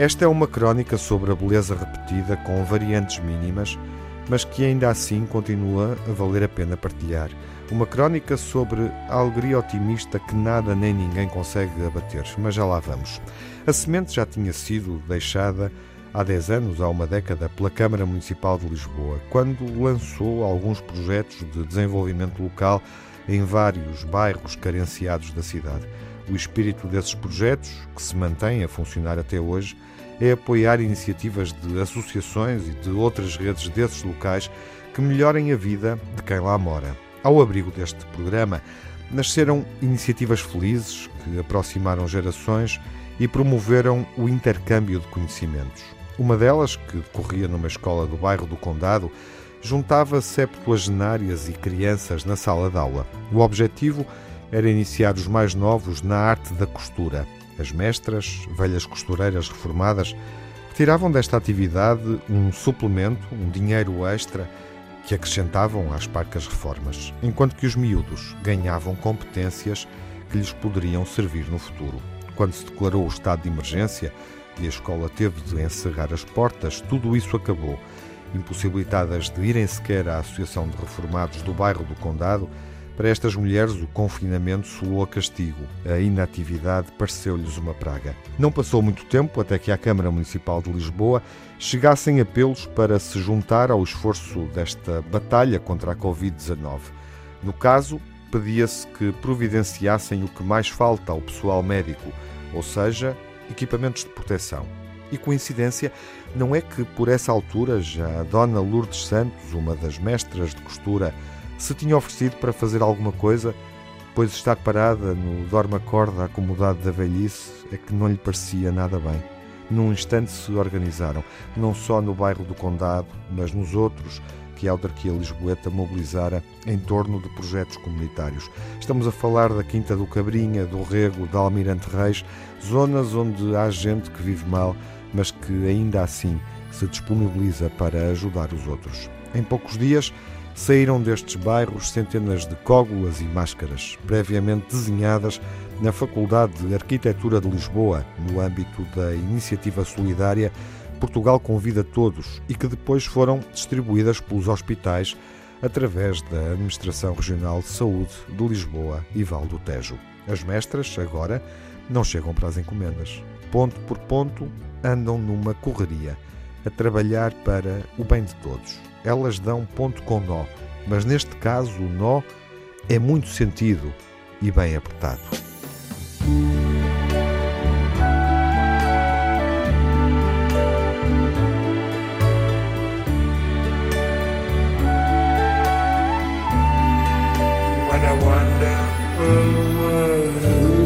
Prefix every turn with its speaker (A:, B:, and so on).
A: Esta é uma crónica sobre a beleza repetida com variantes mínimas, mas que ainda assim continua a valer a pena partilhar. Uma crónica sobre a alegria otimista que nada nem ninguém consegue abater, mas já lá vamos. A semente já tinha sido deixada há 10 anos, há uma década, pela Câmara Municipal de Lisboa, quando lançou alguns projetos de desenvolvimento local em vários bairros carenciados da cidade. O espírito desses projetos, que se mantém a funcionar até hoje, é apoiar iniciativas de associações e de outras redes desses locais que melhorem a vida de quem lá mora. Ao abrigo deste programa, nasceram iniciativas felizes que aproximaram gerações e promoveram o intercâmbio de conhecimentos. Uma delas, que decorria numa escola do bairro do Condado, juntava septuagenárias e crianças na sala de aula. O objetivo era iniciar os mais novos na arte da costura. As mestras, velhas costureiras reformadas, tiravam desta atividade um suplemento, um dinheiro extra que acrescentavam às parcas reformas, enquanto que os miúdos ganhavam competências que lhes poderiam servir no futuro. Quando se declarou o estado de emergência e a escola teve de encerrar as portas, tudo isso acabou. Impossibilitadas de irem sequer à Associação de Reformados do bairro do Condado, para estas mulheres, o confinamento soou a castigo. A inatividade pareceu-lhes uma praga. Não passou muito tempo até que à Câmara Municipal de Lisboa chegassem apelos para se juntar ao esforço desta batalha contra a Covid-19. No caso, pedia-se que providenciassem o que mais falta ao pessoal médico, ou seja, equipamentos de proteção. E coincidência, não é que por essa altura já a Dona Lourdes Santos, uma das mestras de costura, se tinha oferecido para fazer alguma coisa, pois estar parada no dorma-corda acomodado da velhice é que não lhe parecia nada bem. Num instante se organizaram, não só no bairro do Condado, mas nos outros que a autarquia lisboeta mobilizara em torno de projetos comunitários. Estamos a falar da Quinta do Cabrinha, do Rego, da Almirante Reis, zonas onde há gente que vive mal, mas que ainda assim se disponibiliza para ajudar os outros. Em poucos dias, saíram destes bairros centenas de cógulas e máscaras, previamente desenhadas na Faculdade de Arquitetura de Lisboa, no âmbito da iniciativa solidária Portugal Convida Todos e que depois foram distribuídas pelos hospitais através da Administração Regional de Saúde de Lisboa e Val do Tejo. As mestras, agora, não chegam para as encomendas. Ponto por ponto, andam numa correria, a trabalhar para o bem de todos elas dão ponto com nó, mas neste caso o nó é muito sentido e bem apertado. What a wonderful world.